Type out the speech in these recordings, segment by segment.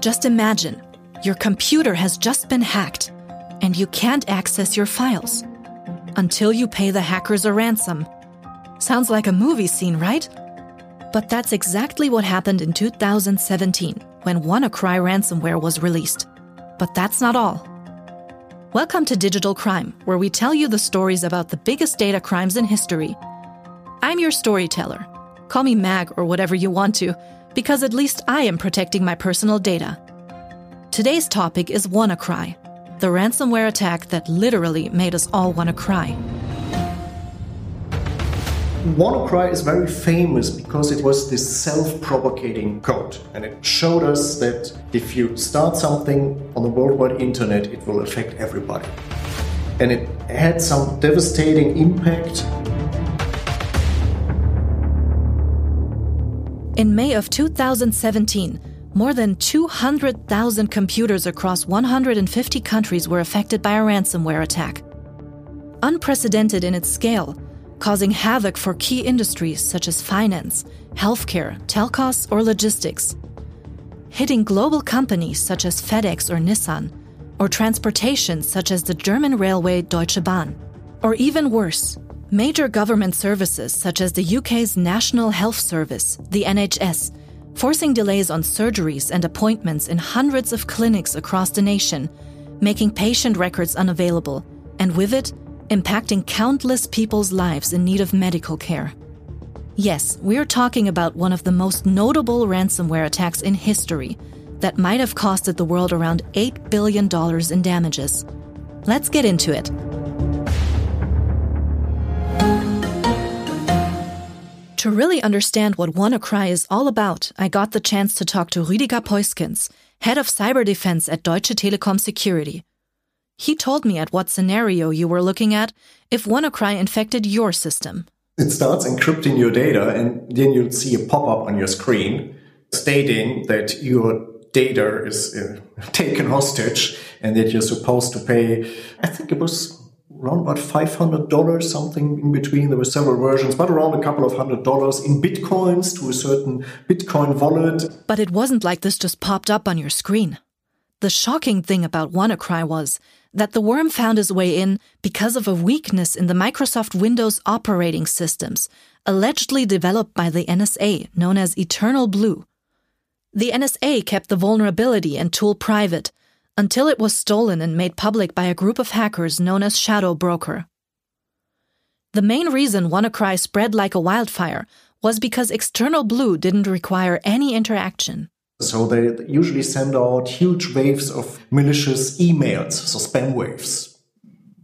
Just imagine your computer has just been hacked and you can't access your files until you pay the hackers a ransom. Sounds like a movie scene, right? But that's exactly what happened in 2017 when WannaCry ransomware was released. But that's not all. Welcome to Digital Crime, where we tell you the stories about the biggest data crimes in history. I'm your storyteller. Call me Mag or whatever you want to, because at least I am protecting my personal data. Today's topic is WannaCry, the ransomware attack that literally made us all want to cry. WannaCry is very famous because it was this self-propagating code and it showed us that if you start something on the worldwide internet it will affect everybody. And it had some devastating impact. In May of 2017, more than 200,000 computers across 150 countries were affected by a ransomware attack. Unprecedented in its scale, causing havoc for key industries such as finance, healthcare, telcos, or logistics. Hitting global companies such as FedEx or Nissan, or transportation such as the German railway Deutsche Bahn. Or even worse, major government services such as the UK's National Health Service, the NHS, forcing delays on surgeries and appointments in hundreds of clinics across the nation, making patient records unavailable, and with it, impacting countless people's lives in need of medical care. Yes, we're talking about one of the most notable ransomware attacks in history that might have costed the world around $8 billion in damages. Let's get into it. To really understand what WannaCry is all about, I got the chance to talk to Rüdiger Peuskens, head of cyber defense at Deutsche Telekom Security. He told me at what scenario you were looking at if WannaCry infected your system. It starts encrypting your data, and then you'll see a pop up on your screen stating that your data is uh, taken hostage and that you're supposed to pay, I think it was around about $500, something in between. There were several versions, but around a couple of hundred dollars in bitcoins to a certain Bitcoin wallet. But it wasn't like this just popped up on your screen. The shocking thing about WannaCry was that the worm found its way in because of a weakness in the Microsoft Windows operating systems, allegedly developed by the NSA, known as Eternal Blue. The NSA kept the vulnerability and tool private until it was stolen and made public by a group of hackers known as Shadow Broker. The main reason WannaCry spread like a wildfire was because Eternal Blue didn't require any interaction. So they usually send out huge waves of malicious emails, so spam waves.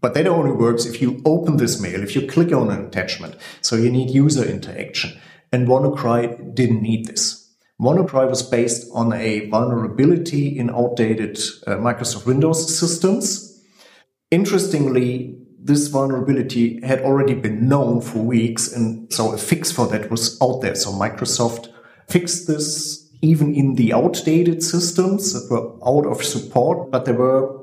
But that only works if you open this mail, if you click on an attachment. So you need user interaction. And WannaCry didn't need this. WannaCry was based on a vulnerability in outdated uh, Microsoft Windows systems. Interestingly, this vulnerability had already been known for weeks, and so a fix for that was out there. So Microsoft fixed this even in the outdated systems that were out of support, but there were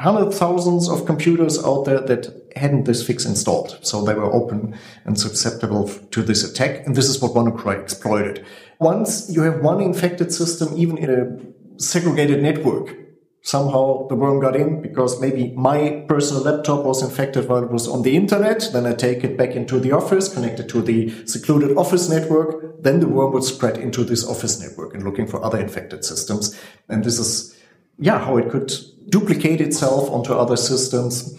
hundred thousands of computers out there that hadn't this fix installed. So they were open and susceptible to this attack. And this is what WannaCry exploited. Once you have one infected system, even in a segregated network, somehow the worm got in because maybe my personal laptop was infected while it was on the internet. Then I take it back into the office, connected to the secluded office network. Then the worm would spread into this office network and looking for other infected systems. And this is, yeah, how it could duplicate itself onto other systems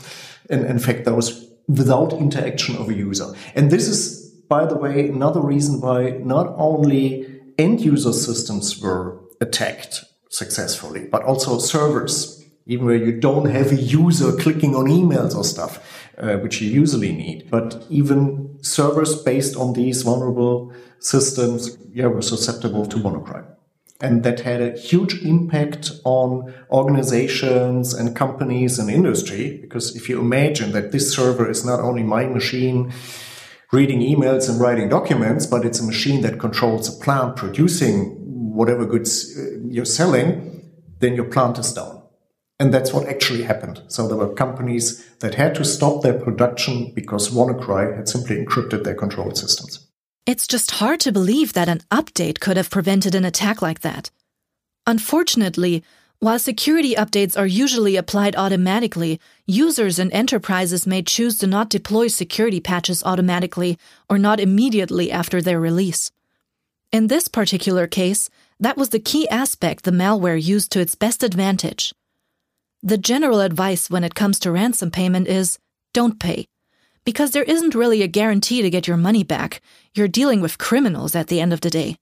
and infect those without interaction of a user. And this is, by the way, another reason why not only end user systems were attacked successfully, but also servers, even where you don't have a user clicking on emails or stuff, uh, which you usually need. But even servers based on these vulnerable systems, yeah, were susceptible to WannaCry. And that had a huge impact on organizations and companies and industry. Because if you imagine that this server is not only my machine reading emails and writing documents, but it's a machine that controls a plant producing whatever goods uh, you're selling, then your plant is down. And that's what actually happened. So there were companies that had to stop their production because WannaCry had simply encrypted their control systems. It's just hard to believe that an update could have prevented an attack like that. Unfortunately, while security updates are usually applied automatically, users and enterprises may choose to not deploy security patches automatically or not immediately after their release. In this particular case, that was the key aspect the malware used to its best advantage. The general advice when it comes to ransom payment is don't pay. Because there isn't really a guarantee to get your money back. You're dealing with criminals at the end of the day.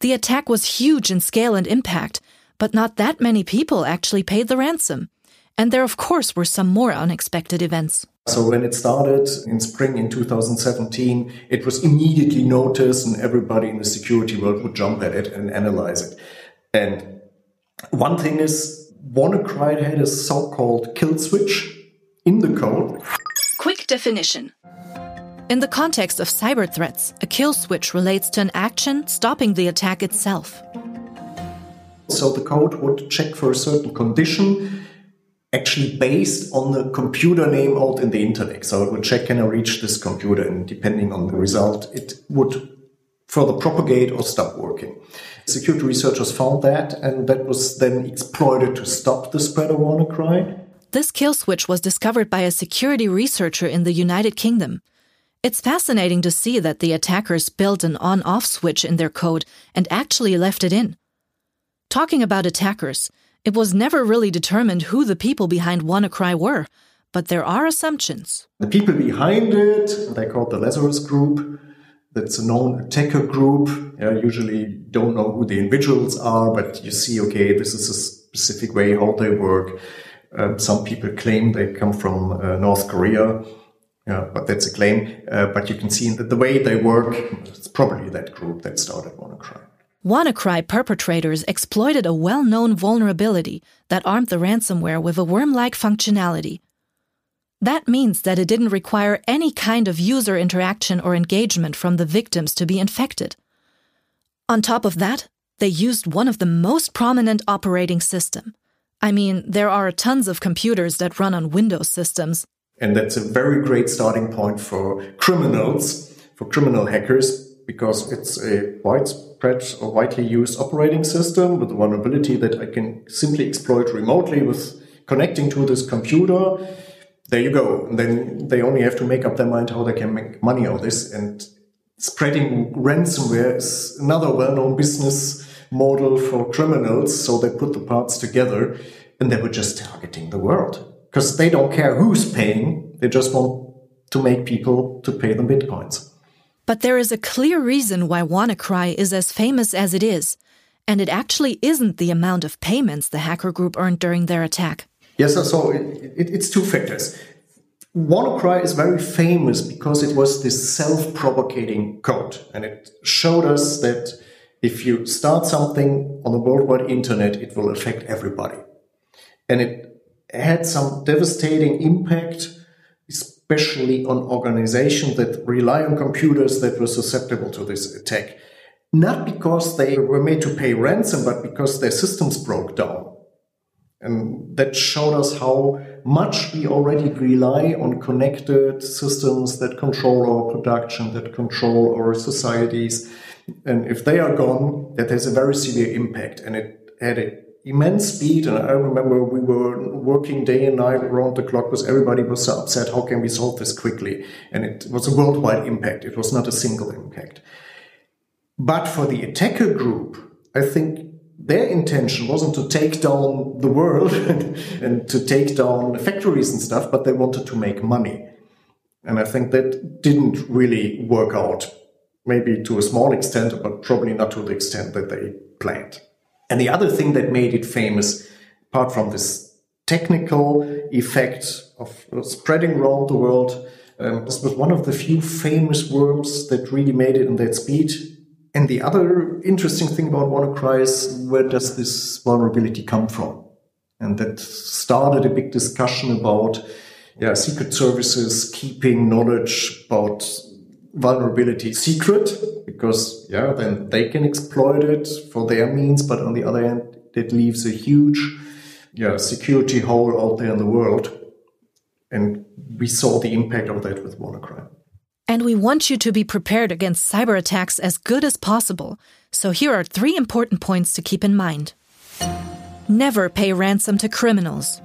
The attack was huge in scale and impact, but not that many people actually paid the ransom. And there, of course, were some more unexpected events. So when it started in spring in 2017, it was immediately noticed and everybody in the security world would jump at it and analyze it. And one thing is WannaCry had a so-called kill switch in the code. Definition. In the context of cyber threats, a kill switch relates to an action stopping the attack itself. So the code would check for a certain condition, actually based on the computer name out in the internet. So it would check can I reach this computer, and depending on the result, it would further propagate or stop working. Security researchers found that, and that was then exploited to stop the spread of WannaCry. This kill switch was discovered by a security researcher in the United Kingdom. It's fascinating to see that the attackers built an on off switch in their code and actually left it in. Talking about attackers, it was never really determined who the people behind WannaCry were, but there are assumptions. The people behind it, they're called the Lazarus Group. That's a known attacker group. Yeah, usually don't know who the individuals are, but you see, okay, this is a specific way how they work. Uh, some people claim they come from uh, North Korea. But that's a claim. Uh, but you can see that the way they work, it's probably that group that started WannaCry. WannaCry perpetrators exploited a well known vulnerability that armed the ransomware with a worm like functionality. That means that it didn't require any kind of user interaction or engagement from the victims to be infected. On top of that, they used one of the most prominent operating system. I mean, there are tons of computers that run on Windows systems, and that's a very great starting point for criminals, for criminal hackers, because it's a widespread or widely used operating system with a vulnerability that I can simply exploit remotely with connecting to this computer. There you go. And then they only have to make up their mind how they can make money out of this. And spreading ransomware is another well-known business model for criminals. So they put the parts together and they were just targeting the world because they don't care who's paying. They just want to make people to pay them bitcoins. But there is a clear reason why WannaCry is as famous as it is, and it actually isn't the amount of payments the hacker group earned during their attack. Yes, so it, it, it's two factors. WannaCry is very famous because it was this self-propagating code, and it showed us that if you start something on the worldwide internet, it will affect everybody. And it had some devastating impact, especially on organizations that rely on computers that were susceptible to this attack. Not because they were made to pay ransom, but because their systems broke down. And that showed us how much we already rely on connected systems that control our production, that control our societies. And if they are gone, that has a very severe impact. And it had a immense speed. And I remember we were working day and night around the clock because everybody was so upset. How can we solve this quickly? And it was a worldwide impact. It was not a single impact. But for the attacker group, I think their intention wasn't to take down the world and to take down factories and stuff, but they wanted to make money. And I think that didn't really work out. Maybe to a small extent, but probably not to the extent that they planned. And the other thing that made it famous, apart from this technical effect of spreading around the world, um, this was one of the few famous worms that really made it in that speed. And the other interesting thing about WannaCry is where does this vulnerability come from? And that started a big discussion about yeah, secret services keeping knowledge about vulnerability secret because yeah then they can exploit it for their means but on the other hand it leaves a huge yeah security hole out there in the world and we saw the impact of that with WannaCry. And we want you to be prepared against cyber attacks as good as possible. So here are three important points to keep in mind. Never pay ransom to criminals.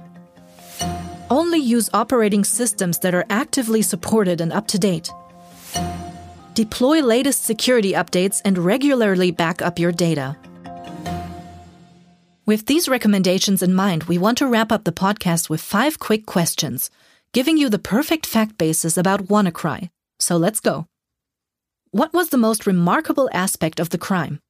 Only use operating systems that are actively supported and up to date. Deploy latest security updates and regularly back up your data. With these recommendations in mind, we want to wrap up the podcast with five quick questions, giving you the perfect fact basis about WannaCry. So let's go. What was the most remarkable aspect of the crime?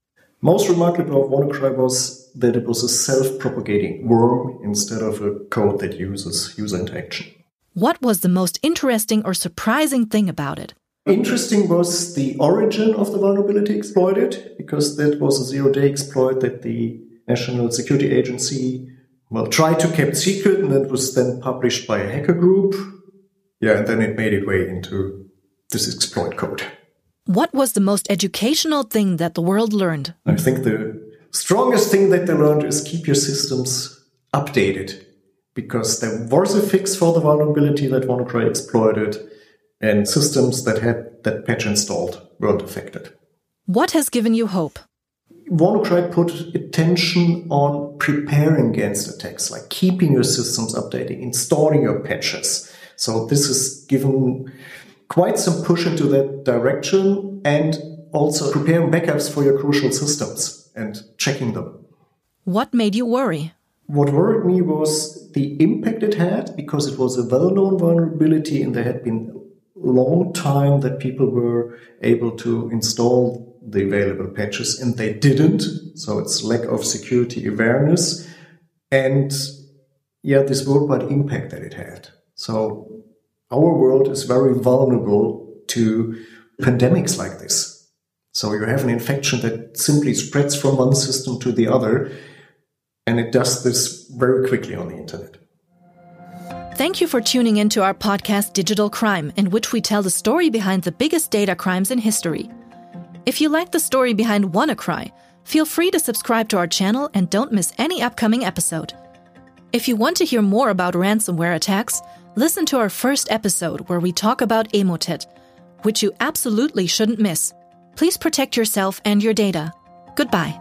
Most remarkable of WannaCry was that it was a self-propagating worm instead of a code that uses user interaction. What was the most interesting or surprising thing about it? Interesting was the origin of the vulnerability exploited, because that was a zero-day exploit that the National Security Agency well tried to keep secret, and it was then published by a hacker group. Yeah, and then it made its way into this exploit code. What was the most educational thing that the world learned? I think the strongest thing that they learned is keep your systems updated because there was a fix for the vulnerability that WannaCry exploited and systems that had that patch installed weren't affected. What has given you hope? WannaCry put attention on preparing against attacks, like keeping your systems updated, installing your patches. So this has given quite some push into that direction and also preparing backups for your crucial systems and checking them. What made you worry? What worried me was the impact it had because it was a well-known vulnerability and there had been long time that people were able to install the available patches and they didn't. So it's lack of security awareness and yeah, this worldwide impact that it had. So our world is very vulnerable to pandemics like this. So you have an infection that simply spreads from one system to the other and it does this very quickly on the internet. Thank you for tuning into our podcast Digital Crime, in which we tell the story behind the biggest data crimes in history. If you like the story behind WannaCry, feel free to subscribe to our channel and don't miss any upcoming episode. If you want to hear more about ransomware attacks, listen to our first episode where we talk about Emotet, which you absolutely shouldn't miss. Please protect yourself and your data. Goodbye.